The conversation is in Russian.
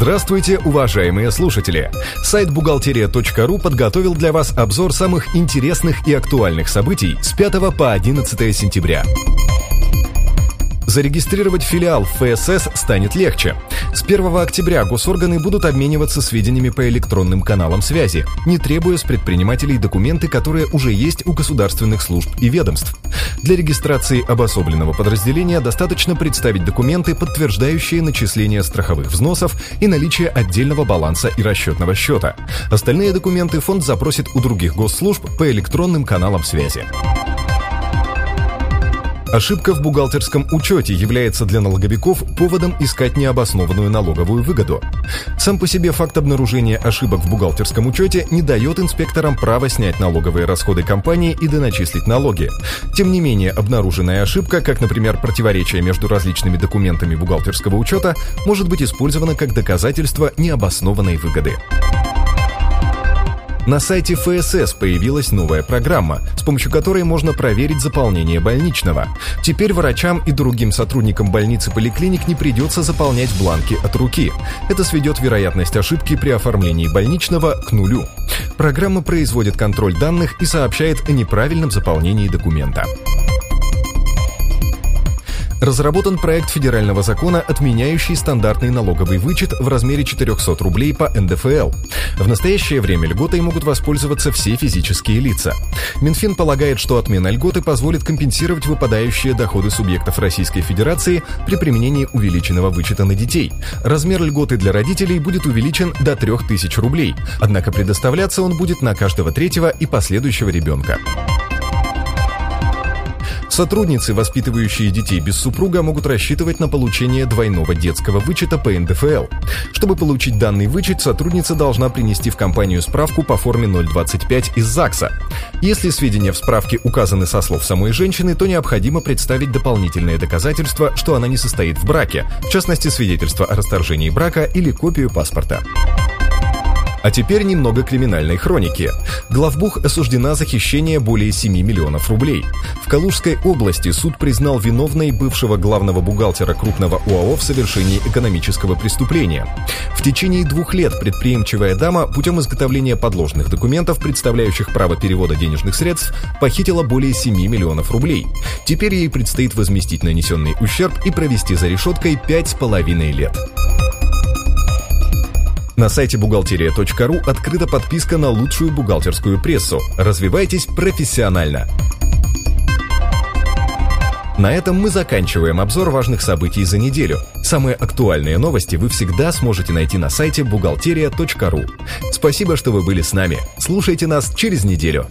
Здравствуйте, уважаемые слушатели! Сайт бухгалтерия.ру подготовил для вас обзор самых интересных и актуальных событий с 5 по 11 сентября. Зарегистрировать филиал ФСС станет легче. С 1 октября госорганы будут обмениваться сведениями по электронным каналам связи, не требуя с предпринимателей документы, которые уже есть у государственных служб и ведомств. Для регистрации обособленного подразделения достаточно представить документы, подтверждающие начисление страховых взносов и наличие отдельного баланса и расчетного счета. Остальные документы фонд запросит у других госслужб по электронным каналам связи. Ошибка в бухгалтерском учете является для налоговиков поводом искать необоснованную налоговую выгоду. Сам по себе факт обнаружения ошибок в бухгалтерском учете не дает инспекторам права снять налоговые расходы компании и доначислить налоги. Тем не менее, обнаруженная ошибка, как, например, противоречие между различными документами бухгалтерского учета, может быть использована как доказательство необоснованной выгоды. На сайте ФСС появилась новая программа, с помощью которой можно проверить заполнение больничного. Теперь врачам и другим сотрудникам больниц и поликлиник не придется заполнять бланки от руки. Это сведет вероятность ошибки при оформлении больничного к нулю. Программа производит контроль данных и сообщает о неправильном заполнении документа разработан проект федерального закона, отменяющий стандартный налоговый вычет в размере 400 рублей по НДФЛ. В настоящее время льготой могут воспользоваться все физические лица. Минфин полагает, что отмена льготы позволит компенсировать выпадающие доходы субъектов Российской Федерации при применении увеличенного вычета на детей. Размер льготы для родителей будет увеличен до 3000 рублей, однако предоставляться он будет на каждого третьего и последующего ребенка. Сотрудницы, воспитывающие детей без супруга, могут рассчитывать на получение двойного детского вычета по НДФЛ. Чтобы получить данный вычет, сотрудница должна принести в компанию справку по форме 025 из ЗАГСа. Если сведения в справке указаны со слов самой женщины, то необходимо представить дополнительные доказательства, что она не состоит в браке, в частности свидетельство о расторжении брака или копию паспорта. А теперь немного криминальной хроники. Главбух осуждена за хищение более 7 миллионов рублей. В Калужской области суд признал виновной бывшего главного бухгалтера крупного УАО в совершении экономического преступления. В течение двух лет предприимчивая дама путем изготовления подложных документов, представляющих право перевода денежных средств, похитила более 7 миллионов рублей. Теперь ей предстоит возместить нанесенный ущерб и провести за решеткой 5,5 лет. На сайте бухгалтерия.ру открыта подписка на лучшую бухгалтерскую прессу. Развивайтесь профессионально. На этом мы заканчиваем обзор важных событий за неделю. Самые актуальные новости вы всегда сможете найти на сайте бухгалтерия.ру. Спасибо, что вы были с нами. Слушайте нас через неделю.